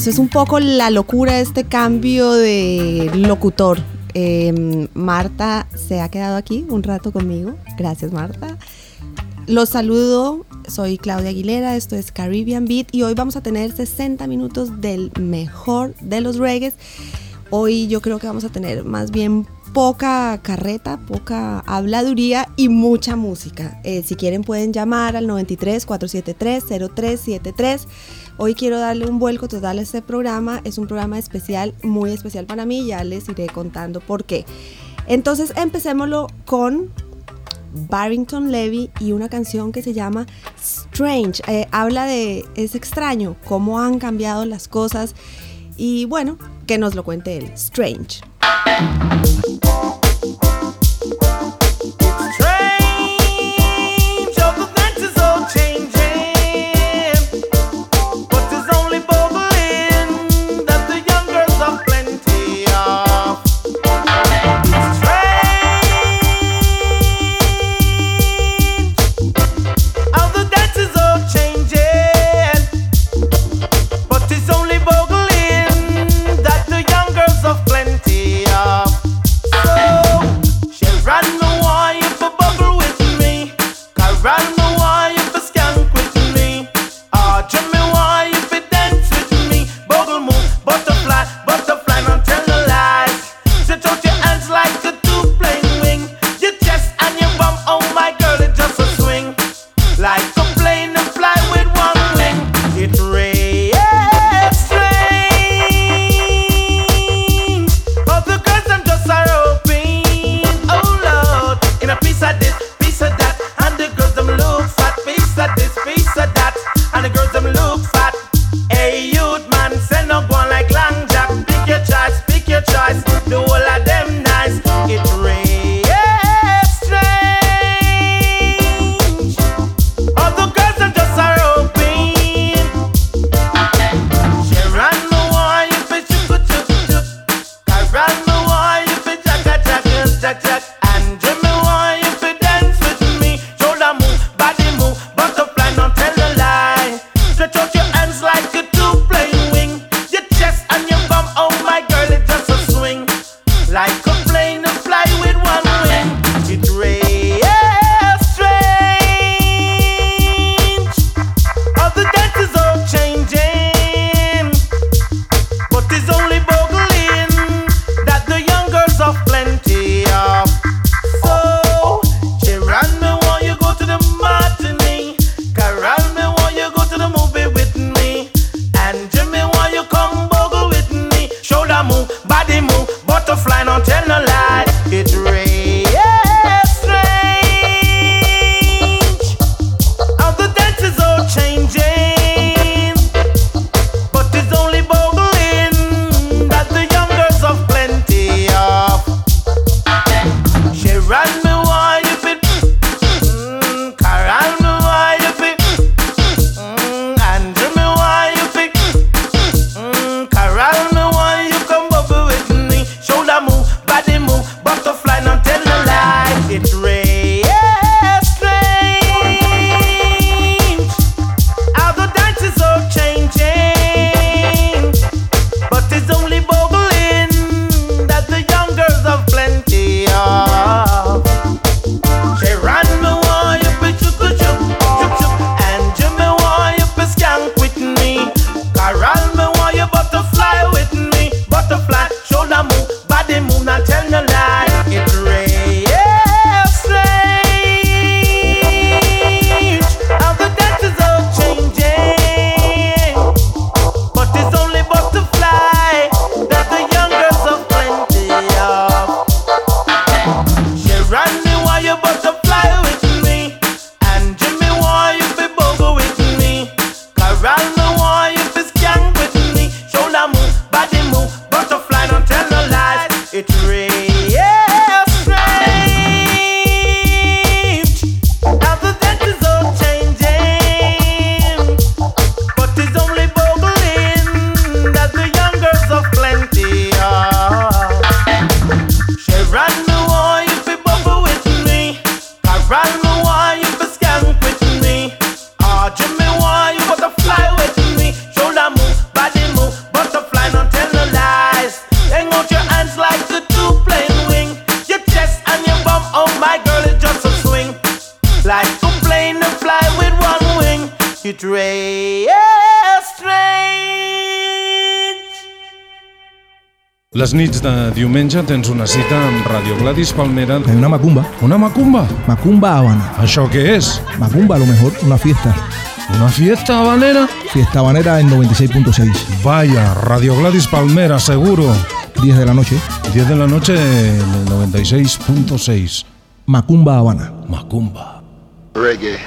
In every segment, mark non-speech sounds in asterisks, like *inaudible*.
eso es un poco la locura de este cambio de locutor. Eh, Marta se ha quedado aquí un rato conmigo. Gracias, Marta. Los saludo, soy Claudia Aguilera, esto es Caribbean Beat y hoy vamos a tener 60 minutos del mejor de los reggaes. Hoy yo creo que vamos a tener más bien poca carreta, poca habladuría y mucha música. Eh, si quieren pueden llamar al 93 473 0373. Hoy quiero darle un vuelco total a este programa. Es un programa especial, muy especial para mí. Ya les iré contando por qué. Entonces empecémoslo con Barrington Levy y una canción que se llama Strange. Eh, habla de, es extraño, cómo han cambiado las cosas. Y bueno, que nos lo cuente él. Strange. Strange, Les nits de diumenge tens una cita amb Radio Gladys Palmera. Hay una macumba, Una macumba? macumba Habana. Això què és? Macumba, a lo mejor, una fiesta. Una fiesta habanera? Fiesta habanera en 96.6, Vaya, Radio Gladys Palmera, seguro. 10 de la noche. 10 de la noche en el 96.6. Macumba Habana. Macumba. Reggae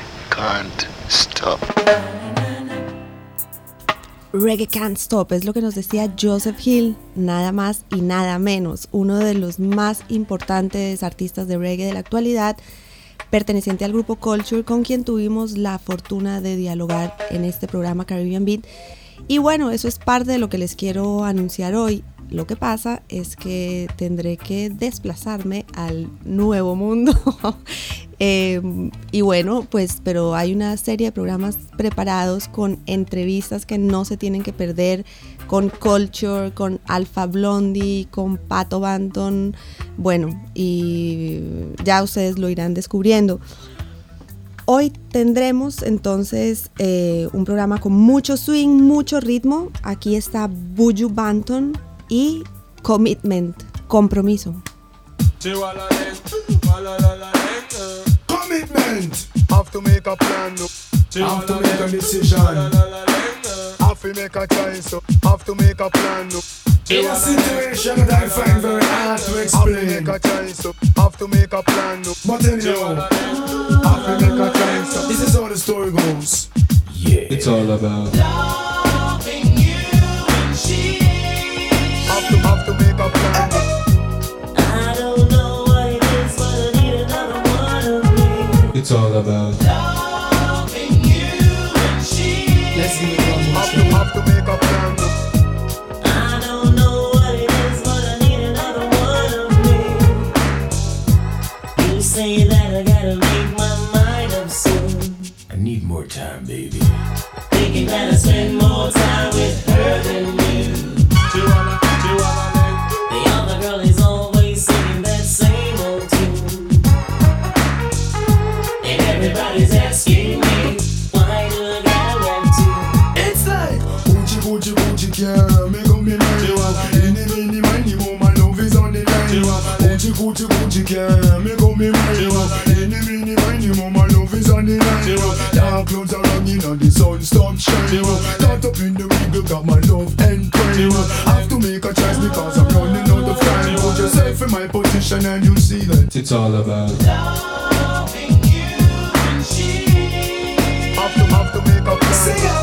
Reggae Can't Stop es lo que nos decía Joseph Hill, nada más y nada menos, uno de los más importantes artistas de reggae de la actualidad, perteneciente al grupo Culture, con quien tuvimos la fortuna de dialogar en este programa Caribbean Beat. Y bueno, eso es parte de lo que les quiero anunciar hoy. Lo que pasa es que tendré que desplazarme al nuevo mundo. *laughs* Eh, y bueno, pues, pero hay una serie de programas preparados con entrevistas que no se tienen que perder, con Culture, con Alpha Blondie, con Pato Banton. Bueno, y ya ustedes lo irán descubriendo. Hoy tendremos entonces eh, un programa con mucho swing, mucho ritmo. Aquí está Buju Banton y Commitment, compromiso. Commitment. Have to make a plan. Have to make a decision. Have to make a choice, have to make a plan. In a situation that I find very hard to Have to make a choice, have to make a plan. But anyhow, Have to make a choice, this is how the story goes. Yeah. It's all about have I gotta make my mind up. I need more time, baby. Thinking that I spend more time with her than Girl, make up me mind. Any, mini, miny, woman, love is on the line. Dark clouds are hanging on the sun, stop shining. Caught up in the wiggle, got my love and prime. Have to make a choice because I'm running out of time. Put yourself in my position and you'll see that. it's all about Have to have to make a plan.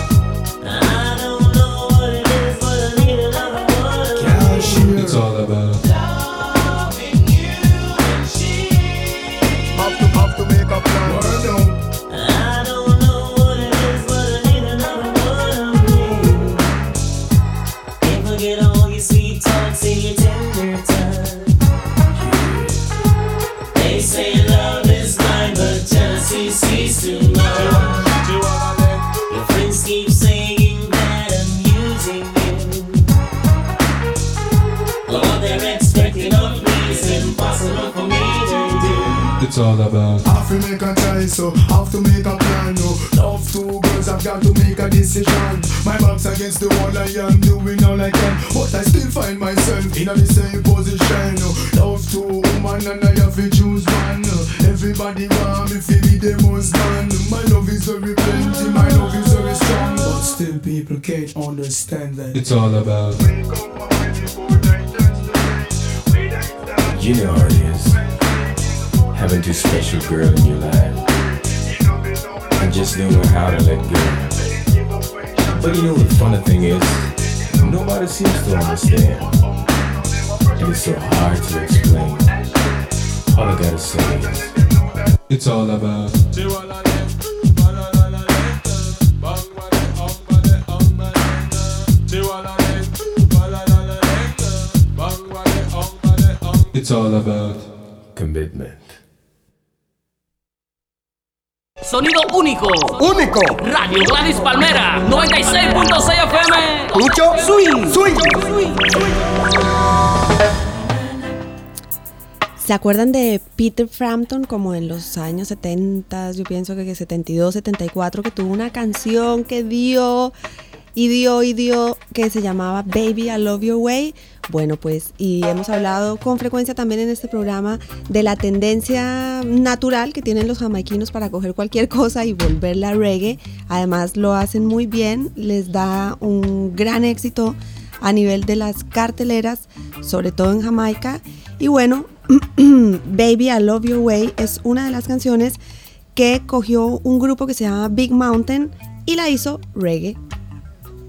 All about Have to make a choice, so have to make a plan. No, love two girls, I've got to make a decision. My back's against the wall, I am doing all I can, but I still find myself in the same position. No, love two woman and I have to choose one. Everybody want me to be the most man. My love is very plenty, my love is very strong, but still people can't understand that. it's all about You know how it is. Having two special girl in your life. And just don't know how to let go. But you know the funny thing is, nobody seems to understand. And it's so hard to explain. All I gotta say is, it's all about it's all about commitment. Sonido único. Único. Radio Gladys Palmera. 96.6 FM. Mucho Swing. swing. ¿Se acuerdan de Peter Frampton como en los años 70, yo pienso que 72, 74, que tuvo una canción que dio y dio que se llamaba Baby I Love Your Way. Bueno, pues y hemos hablado con frecuencia también en este programa de la tendencia natural que tienen los jamaiquinos para coger cualquier cosa y volverla reggae. Además lo hacen muy bien, les da un gran éxito a nivel de las carteleras, sobre todo en Jamaica. Y bueno, *clears throat* Baby I Love Your Way es una de las canciones que cogió un grupo que se llama Big Mountain y la hizo reggae.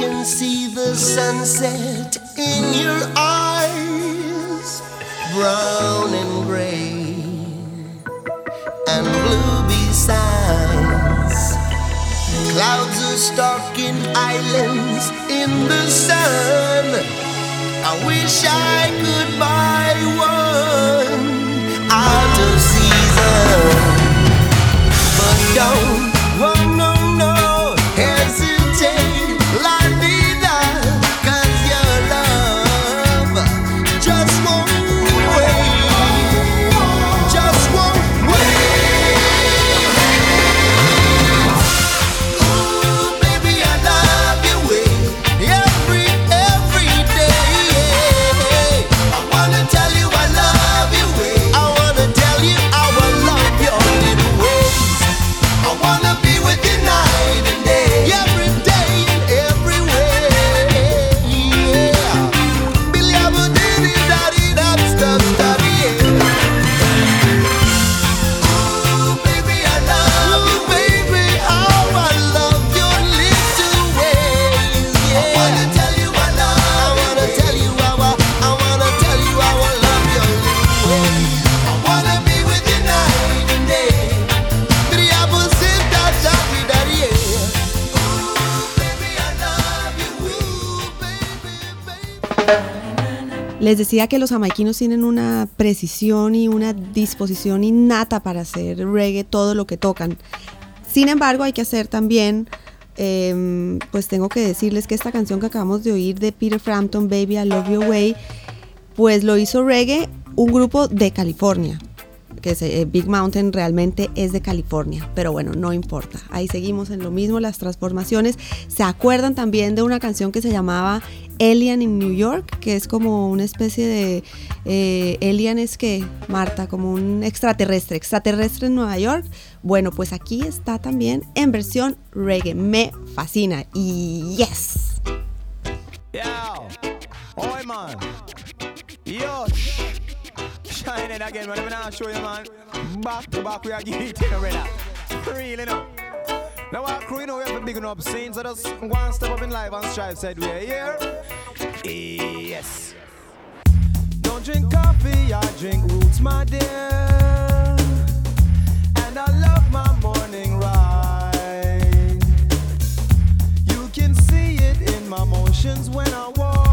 Can see the sunset in your eyes, brown and gray, and blue besides. Clouds are stalking islands in the sun. I wish I could buy one out of season. But don't, Les decía que los jamaiquinos tienen una precisión y una disposición innata para hacer reggae todo lo que tocan. Sin embargo, hay que hacer también, em, pues tengo que decirles que esta canción que acabamos de oír de Peter Frampton, Baby I Love Your Way, pues lo hizo reggae un grupo de California, que eh, Big Mountain realmente es de California, pero bueno, no importa. Ahí seguimos en lo mismo, las transformaciones. ¿Se acuerdan también de una canción que se llamaba Alien in New York, que es como una especie de eh, Alien es que, Marta, como un extraterrestre, extraterrestre en Nueva York. Bueno, pues aquí está también en versión reggae. Me fascina. Y yes. Oh man. Yo, shining again, man. I'm gonna show man. Back to back, we are getting it, you know, Now our crew, you know, we have a big up scene, so just one step up in life and strive said we are here. Yes. Don't drink coffee, I drink roots, my dear. And I love my morning ride. You can see it in my motions when I walk.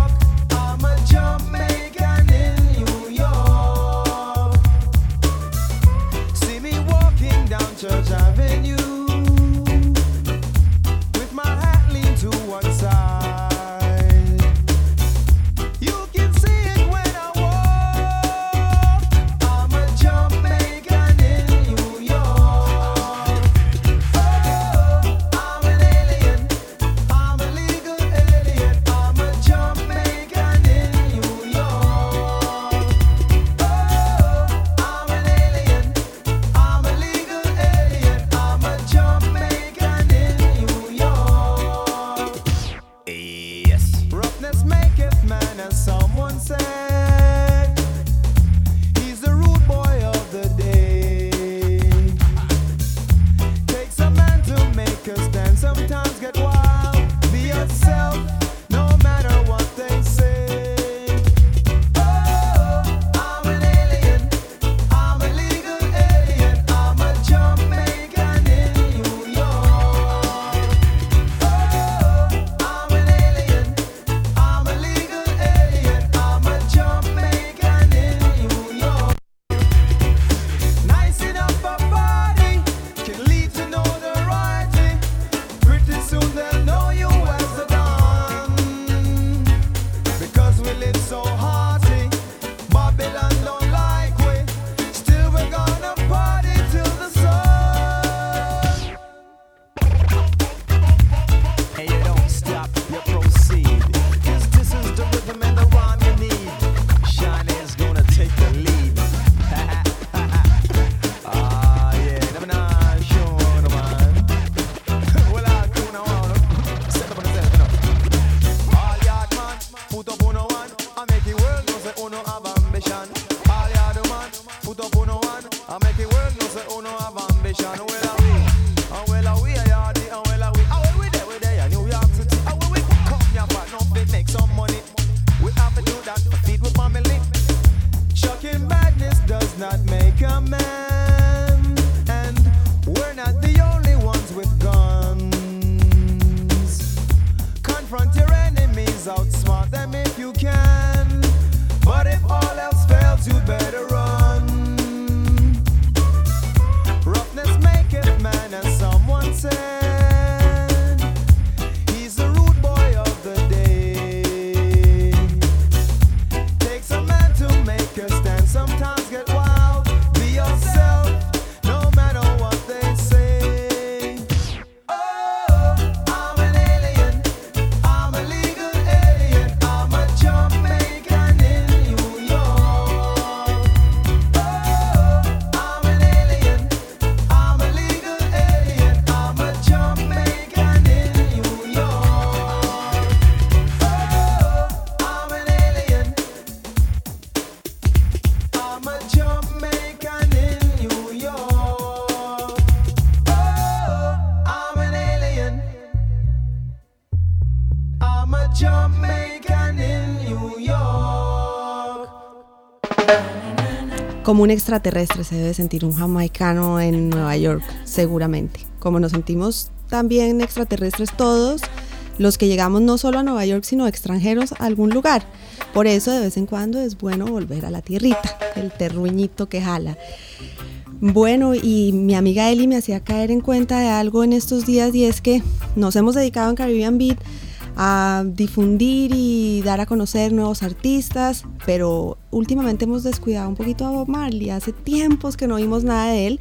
un extraterrestre se debe sentir un jamaicano en Nueva York, seguramente. Como nos sentimos también extraterrestres todos, los que llegamos no solo a Nueva York, sino extranjeros a algún lugar. Por eso de vez en cuando es bueno volver a la tierrita, el terruñito que jala. Bueno, y mi amiga Eli me hacía caer en cuenta de algo en estos días y es que nos hemos dedicado en Caribbean Beat a difundir y dar a conocer nuevos artistas, pero últimamente hemos descuidado un poquito a Bob Marley, hace tiempos que no vimos nada de él.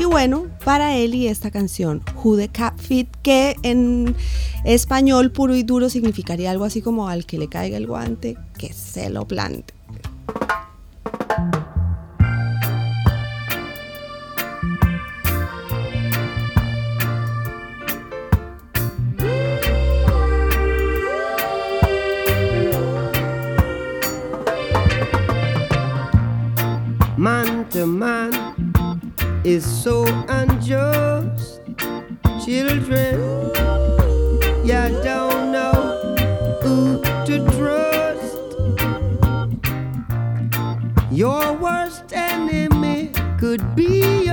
Y bueno, para él y esta canción, Who the Cat Fit, que en español puro y duro significaría algo así como al que le caiga el guante, que se lo plante. the man is so unjust. Children, you don't know who to trust. Your worst enemy could be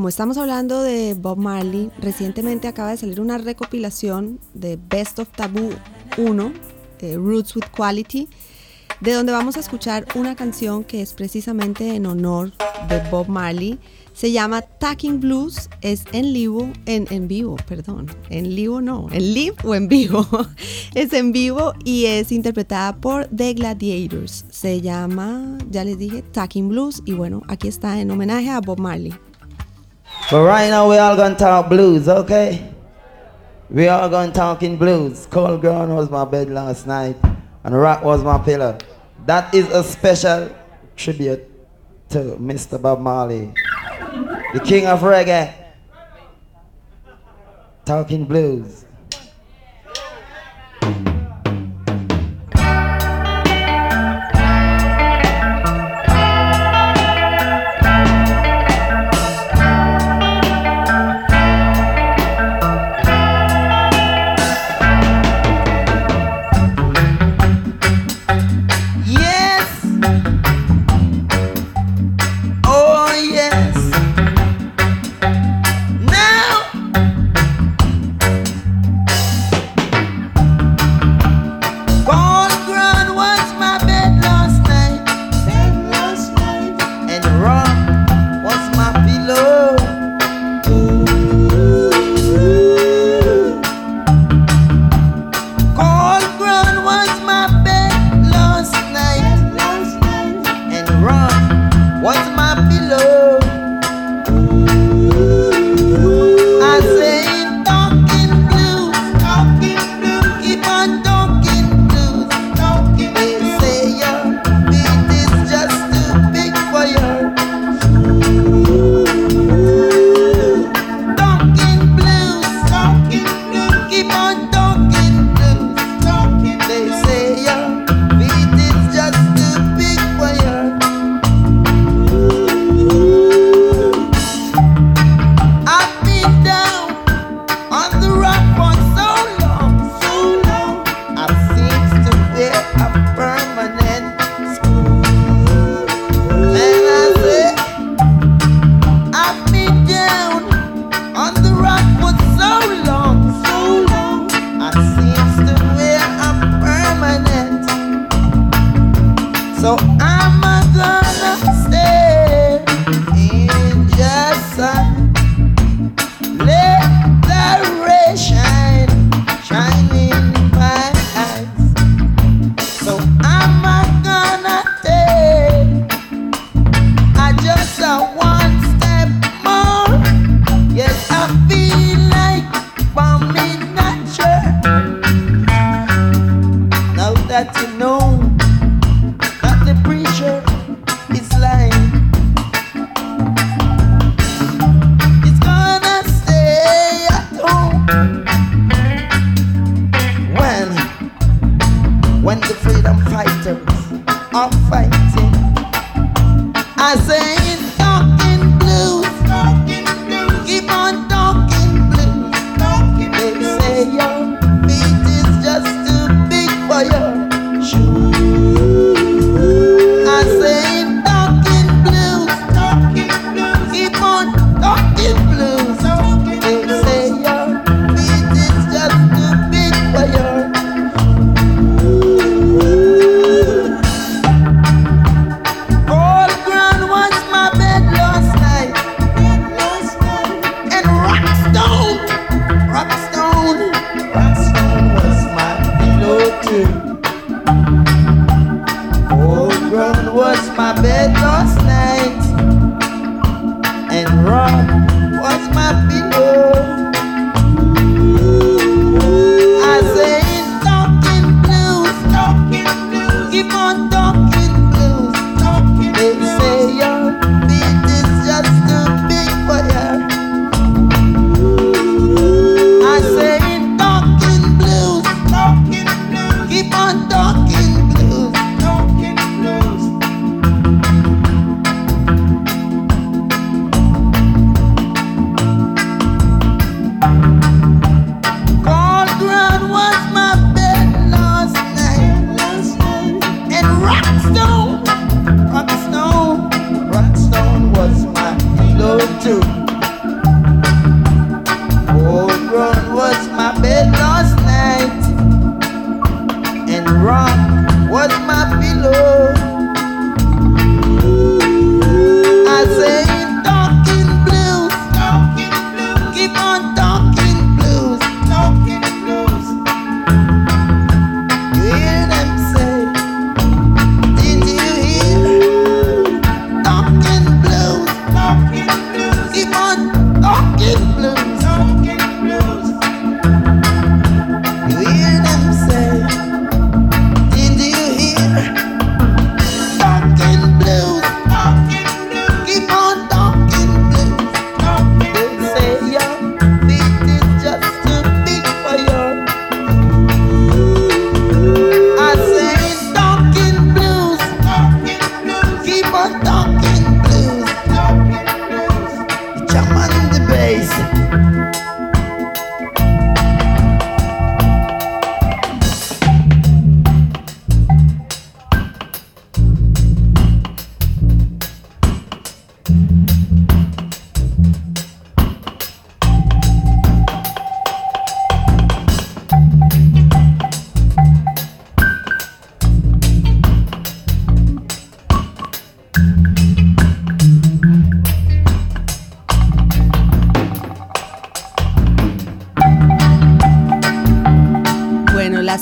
como estamos hablando de Bob Marley, recientemente acaba de salir una recopilación de Best of Taboo 1, eh, Roots with Quality, de donde vamos a escuchar una canción que es precisamente en honor de Bob Marley. Se llama Tacking Blues, es en vivo, en, en vivo, perdón, en vivo no, en live o en vivo. *laughs* es en vivo y es interpretada por The Gladiators. Se llama, ya les dije, Tacking Blues y bueno, aquí está en homenaje a Bob Marley. But right now we all gonna talk blues, okay? We all gonna talk in blues. Cold ground was my bed last night, and rock was my pillow. That is a special tribute to Mr. Bob Marley, the king of reggae. Talking blues. I'm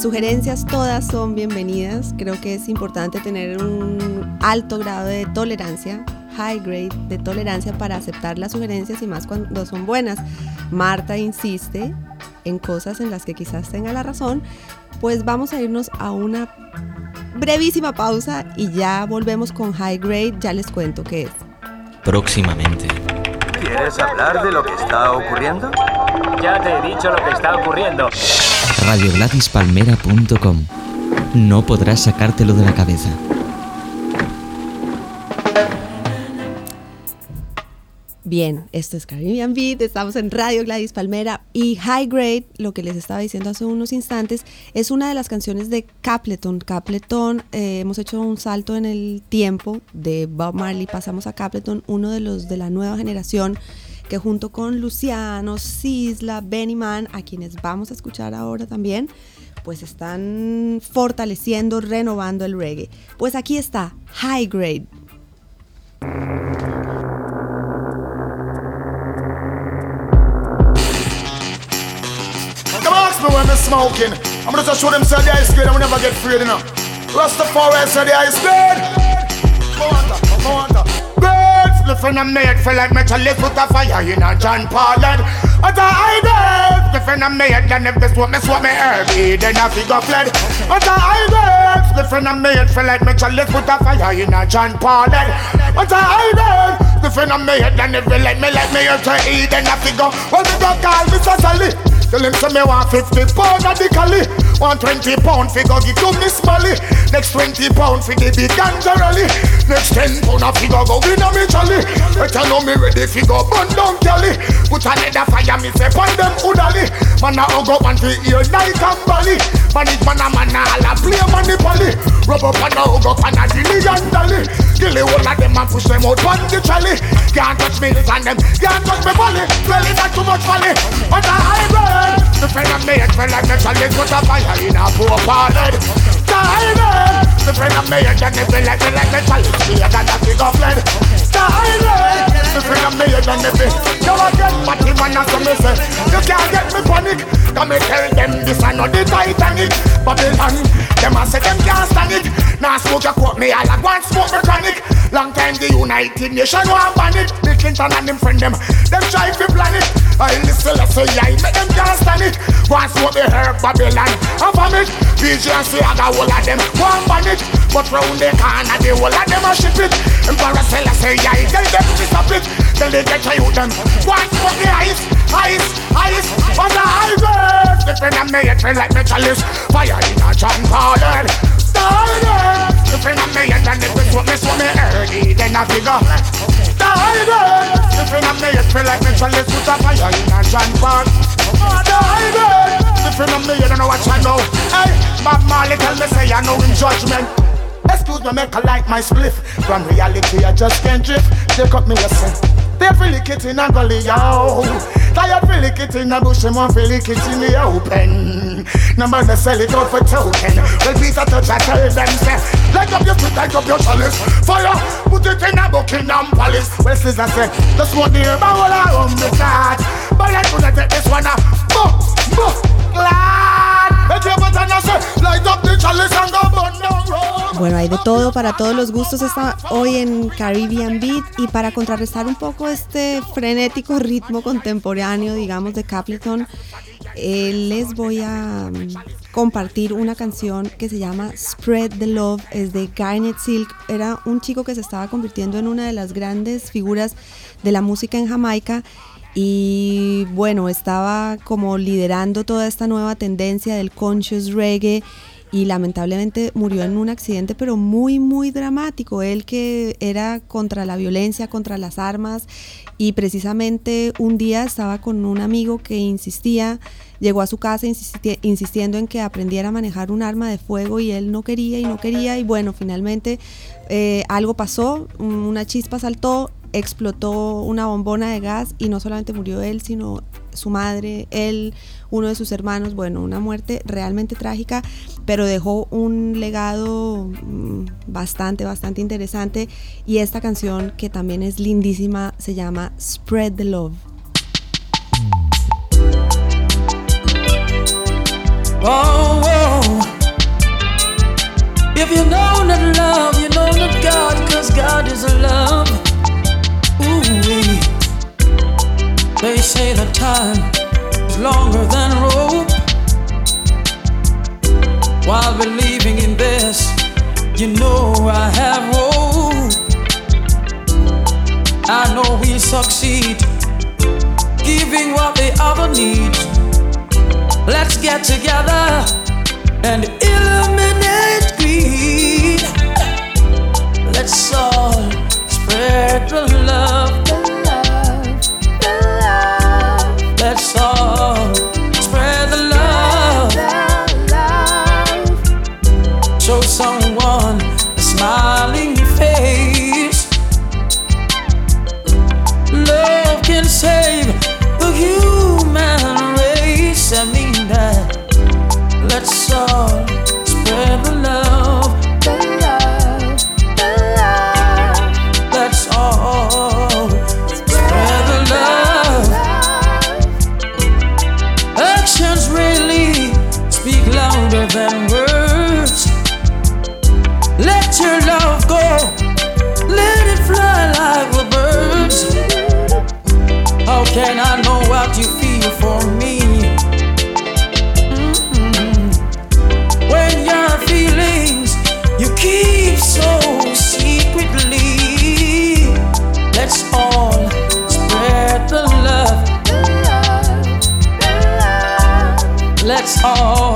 sugerencias todas son bienvenidas. Creo que es importante tener un alto grado de tolerancia, high grade de tolerancia para aceptar las sugerencias y más cuando son buenas. Marta insiste en cosas en las que quizás tenga la razón, pues vamos a irnos a una brevísima pausa y ya volvemos con high grade, ya les cuento qué es. Próximamente. ¿Quieres hablar de lo que está ocurriendo? Ya te he dicho lo que está ocurriendo. RadioGladysPalmera.com. No podrás sacártelo de la cabeza. Bien, esto es Caribbean Beat, estamos en Radio Gladys Palmera y High Grade, lo que les estaba diciendo hace unos instantes, es una de las canciones de Capleton. Capleton, eh, hemos hecho un salto en el tiempo de Bob Marley, pasamos a Capleton, uno de los de la nueva generación que junto con Luciano, Sisla, Benny Man, a quienes vamos a escuchar ahora también, pues están fortaleciendo, renovando el reggae. Pues aquí está, High Grade. Smoking. I'm gonna just show them say the ice grade and we never get afraid enough. Rastafari say the ice grade. Moanta, Moanta. Birds living and made feel like metal lift put a fire in a John head. What a high grade. Living and made then if this what me swap me herby then I figure fled. What a high grade. Living and made feel like metal lift put a fire in a John head. What a high grade. Living and made then if you like me like me you to eat then I figure. Well me go call Mr. Sally. Tell him say me want 50 pound of the cali Want 20 pound fi go give to Miss Molly. Next 20 pound fi the big ganja rally Next 10 pound a fi go go win a me jolly. Better know me ready fi go burn down Cali Put another fire me say pon them hoodally. Man a hug up and fi hear night and bally Man it man a man a all a play money pally Rub up and a hug up and a dilly and dally. Gilly all of them and push them out pon the trolley. Can't touch me and them. Can't touch me body Really not too much money But a high the friend of me, friend like me, let's put a fire in a poor parted. Tired. The friend of me, me like me, like me, let's see, I got a big of lead. The of me, me, you can't get me panic. Come me tell them this not the. Babylon, say can't stand it. Now smoke me, I smoke. Long time the United Nations want ban it. Bill Clinton and them friend them, them try to plan it. I listen, let's say, I make them can't stand it. Once what they heard Babylon and vomit. Say, I got all of them, one ban it. But round the corner, the whole of them a ship it. Emperor say, I tell them to stop it. Till they get you them. Once what the ice, ice, ice, on the highway. Flipping it feel like me chalice. Fire in a John Paul. Started. Flipping and me, and then it was what me, what me heard. Then I figure. Started. Flipping it feel like me chalice. Put a fire in a John Paul. Started. Flipping me, you don't know what I know. Hey, Bob Marley tell me say I know in judgment. Excuse me, make a like my spliff. From reality, I just can't drift. Take up me lesson. They feel it in a gully, yo. Tired feel it in a bush, feel it in the open. Number they sell it out for token. Well, Peter touch, I tell them, say, light up your foot, light up your chalice. Fire, put it in a Buckingham Palace. Well, Caesar said, just want the herb, I will have the start. But let's gonna take this one, uh, boom, boom, glad. Bueno, hay de todo para todos los gustos está hoy en Caribbean Beat y para contrarrestar un poco este frenético ritmo contemporáneo, digamos, de Capleton, eh, les voy a mm, compartir una canción que se llama Spread the Love, es de Garnet Silk, era un chico que se estaba convirtiendo en una de las grandes figuras de la música en Jamaica y bueno, estaba como liderando toda esta nueva tendencia del conscious reggae y lamentablemente murió en un accidente pero muy muy dramático. Él que era contra la violencia contra las armas y precisamente un día estaba con un amigo que insistía llegó a su casa insisti- insistiendo en que aprendiera a manejar un arma de fuego y él no quería y no quería. Y bueno finalmente eh, algo pasó un- una chispa saltó explotó una bombona de gas y no solamente murió él sino su madre él uno de sus hermanos bueno una muerte realmente trágica pero dejó un legado mm, bastante bastante interesante y esta canción que también es lindísima se llama Spread the Love Oh, oh. If you know that love, you know that God, cause God is love. They say that time is longer than rope. While believing in this, you know I have hope. I know we'll succeed, giving what the other needs. Let's get together and eliminate greed. Let's all spread the love. so Oh.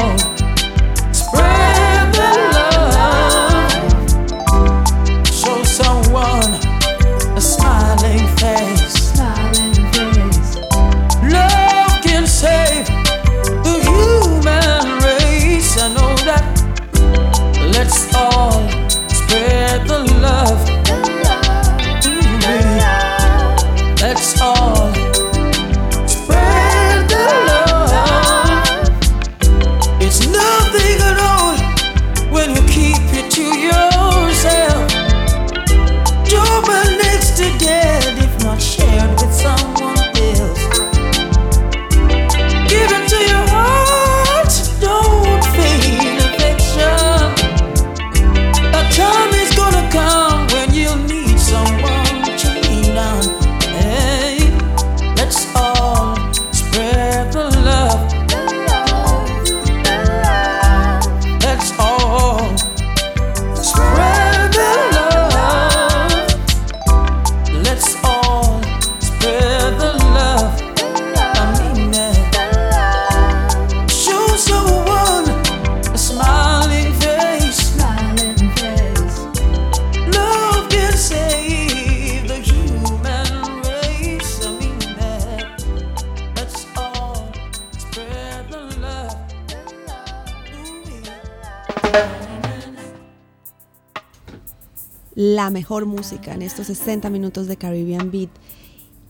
Mejor música en estos 60 minutos de Caribbean Beat.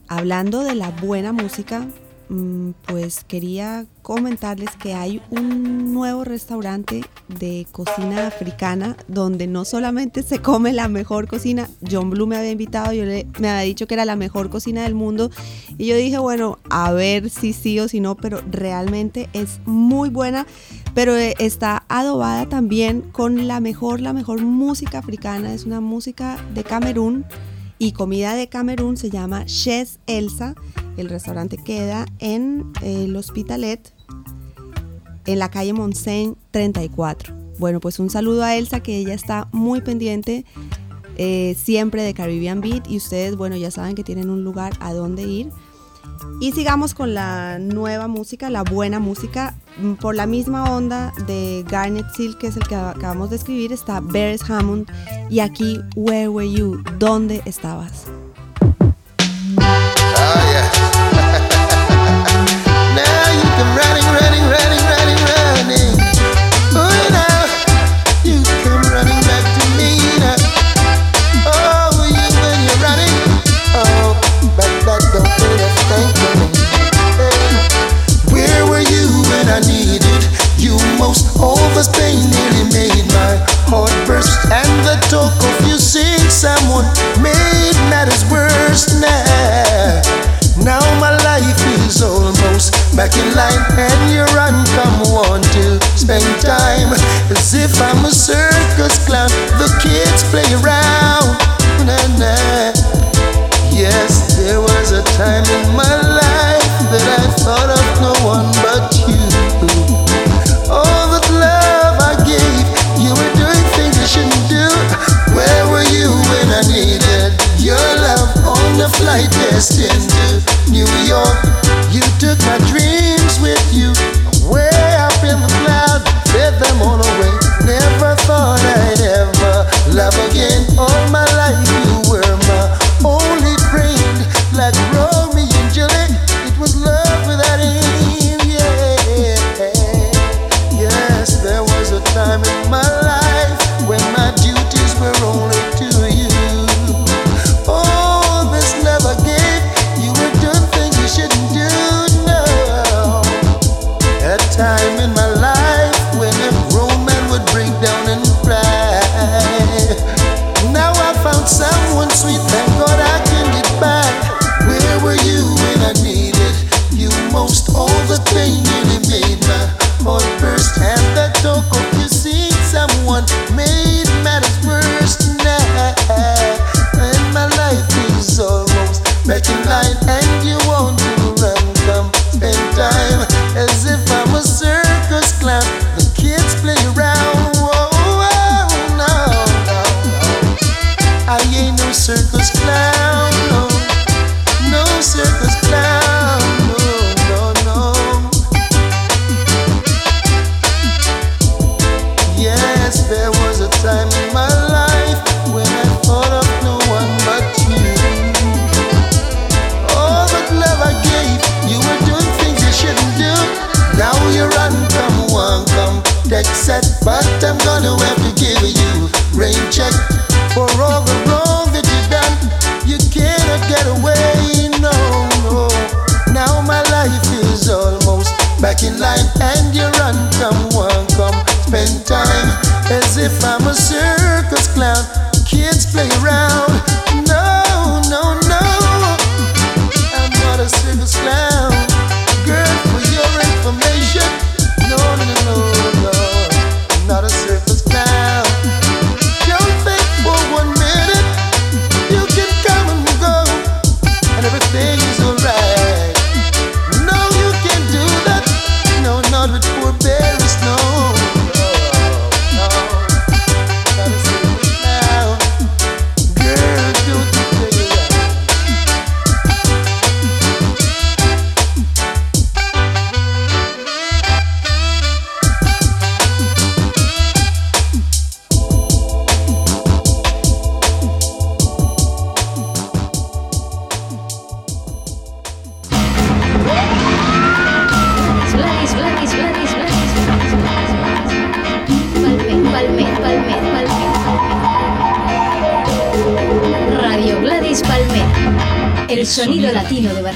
Hablando de la buena música, mm, pues quería comentarles que hay un nuevo restaurante de cocina africana donde no solamente se come la mejor cocina, John Blue me había invitado, yo le, me había dicho que era la mejor cocina del mundo y yo dije, bueno, a ver si sí o si no, pero realmente es muy buena, pero eh, está adobada también con la mejor, la mejor música africana, es una música de Camerún y comida de Camerún se llama Chez Elsa. El restaurante queda en eh, el Hospitalet, en la calle Montseny 34. Bueno, pues un saludo a Elsa, que ella está muy pendiente eh, siempre de Caribbean Beat y ustedes, bueno, ya saben que tienen un lugar a donde ir. Y sigamos con la nueva música, la buena música. Mm, Por la misma onda de Garnet Seal, que es el que acabamos de escribir, está Beres Hammond. Y aquí, Where Were You? ¿Dónde estabas? This pain nearly made my heart burst, and the talk of you seeing someone made matters worse now. Now my life is almost back in line, and you run, come want to spend time as if I'm a circus clown. The kids play around, nah, nah. Yes, there was a time in my life my destiny. Back in line, and you run, come one, come spend time as if I'm a circus clown. Kids play around, no, no, no.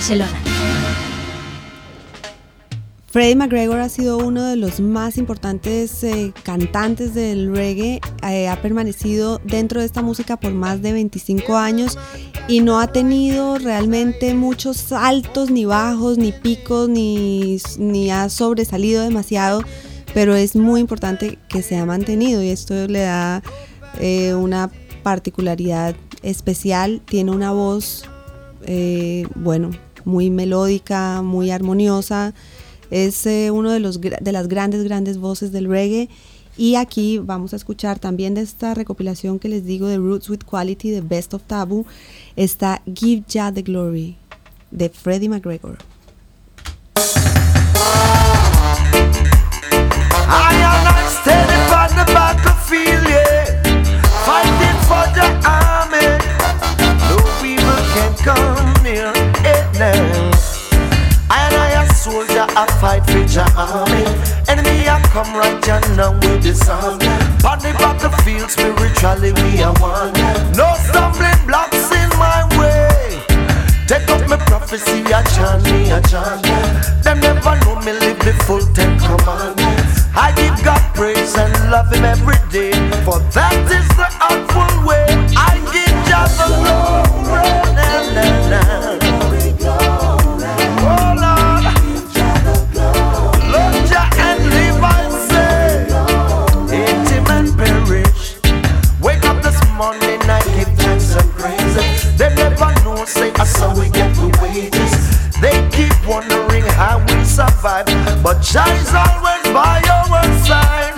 Barcelona. Freddie McGregor ha sido uno de los más importantes eh, cantantes del reggae. Eh, ha permanecido dentro de esta música por más de 25 años y no ha tenido realmente muchos saltos, ni bajos, ni picos, ni, ni ha sobresalido demasiado, pero es muy importante que se ha mantenido y esto le da eh, una particularidad especial. Tiene una voz, bueno, muy melódica, muy armoniosa. Es eh, uno de, los, de las grandes, grandes voces del reggae. Y aquí vamos a escuchar también de esta recopilación que les digo de Roots with Quality, de Best of Taboo, está Give Ya the Glory. de Freddie McGregor. I fight for the army. Enemy I come right here now with this army. On the battlefield, spiritually we are one. No stumbling blocks in my way. Take up my prophecy, I chant me, I chant. Them never know me live the full ten commandments. I give God praise and love Him every day. For that is the helpful way. I give Jah the glory. Na, na, na. Wondering how we survive, but Jah is always by our side.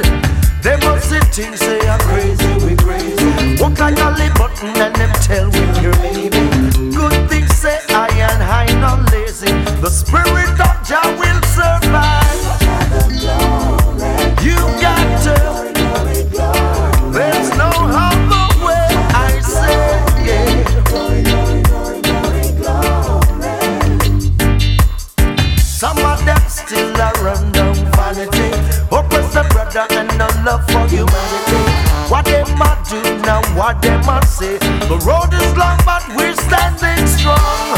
They must see things say I'm crazy, we crazy. Walk like a lip button and them tell we maybe. Good things say I and I not lazy. The spirit of Jah will survive. Love for humanity. What them a do now, what them a say. The road is long, but we're standing strong.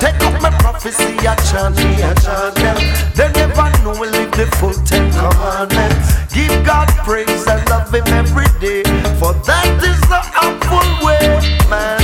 Take up my prophecy, I chant me, I chant them. They never know we live the full ten commandments. Give God praise and love Him every day. For that is the helpful way, man.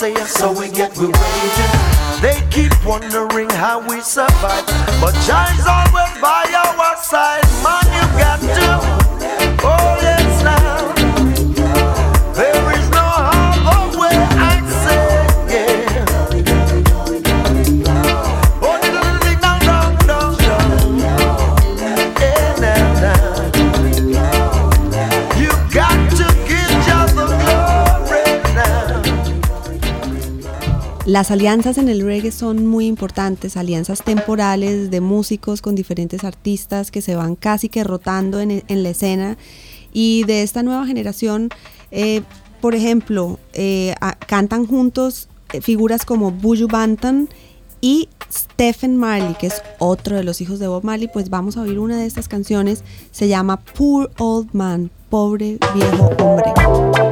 So we get we wages. They keep wondering how we survive, but is always by our Las alianzas en el reggae son muy importantes, alianzas temporales de músicos con diferentes artistas que se van casi que rotando en, la escena. Y de esta nueva generación, eh, por ejemplo, eh, cantan juntos eh, figuras como Buju Banton y Stephen Marley, que es otro de los hijos de Bob Marley. Pues vamos a oír una de estas canciones, se llama Poor Old Man, pobre viejo hombre.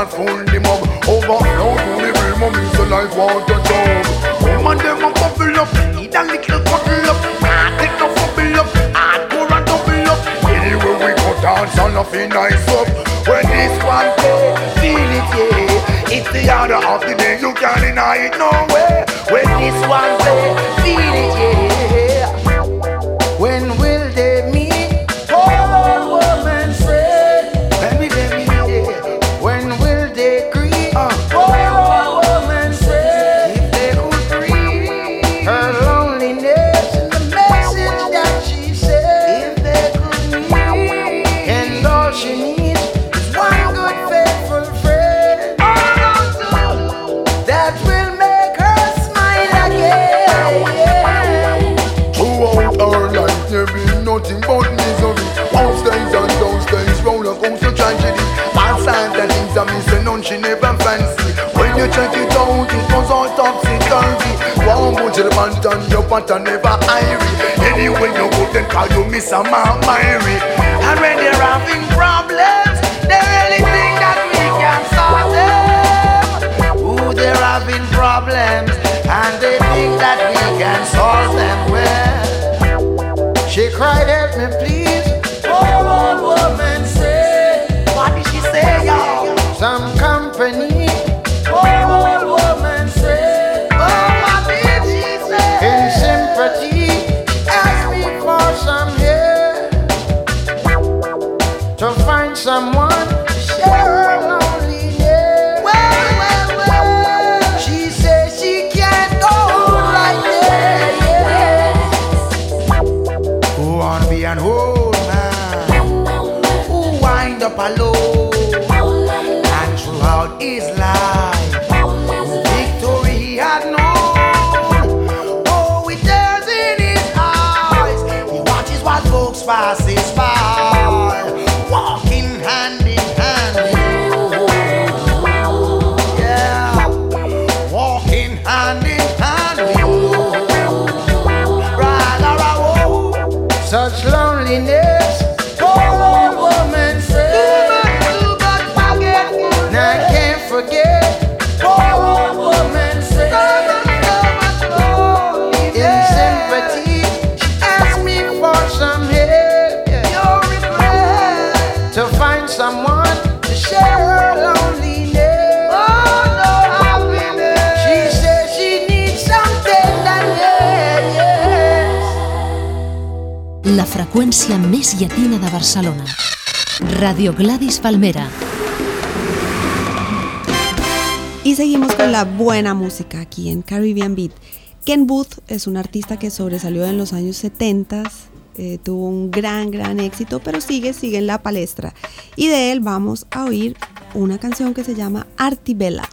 That full the mug. Overflow to the brim of me, say like water tub. Woman, them a bubble up, need a little cuddle up. Can't take no bubble up, hard pour and double up. Anyway, we go dance and nothing nice up. When this one play, feel it, yeah. It's the order of the day, you can't deny it, no way. When this one play, feel it, yeah. Out, it was all topsy turvy. One of the bantan, your pattern never irie. Anyway, you go then call you Miss Amar Myrie. And when they're having problems, they really think that we can solve them. Ooh, they're having problems, and they think that we can solve them well. She cried, freqüència més de Barcelona. Radio Gladys Palmera. Y seguimos con la buena música aquí en Caribbean Beat. Ken Booth es un artista que sobresalió en los años 70, eh, tuvo un gran, gran éxito, pero sigue, sigue en la palestra. Y de él vamos a oír una canción que se llama. Artibella,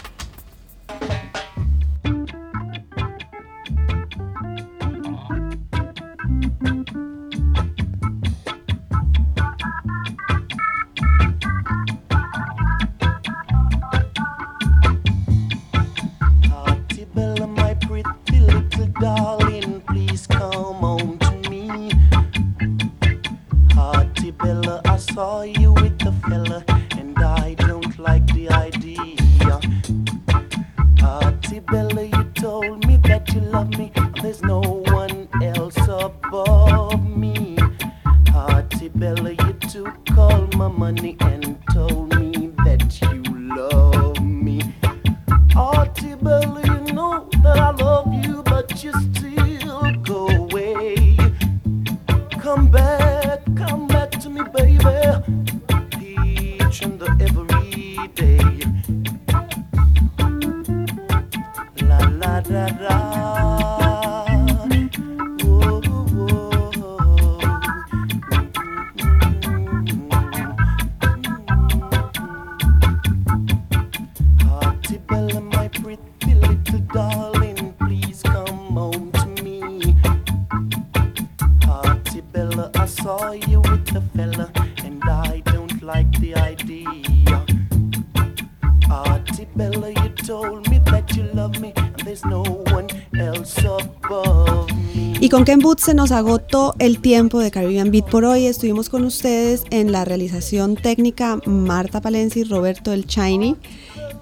me. Y con Ken Booth se nos agotó el tiempo de Caribbean Beat por hoy. Estuvimos con ustedes en la realización técnica Marta Palencia y Roberto El Chiny.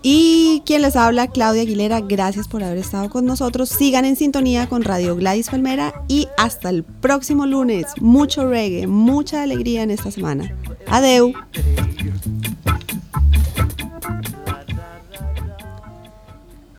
Y quien les habla, Claudia Aguilera, gracias por haber estado con nosotros. Sigan en sintonía con Radio Gladys Palmera y hasta el próximo lunes. Mucho reggae, mucha alegría en esta semana. Adeu.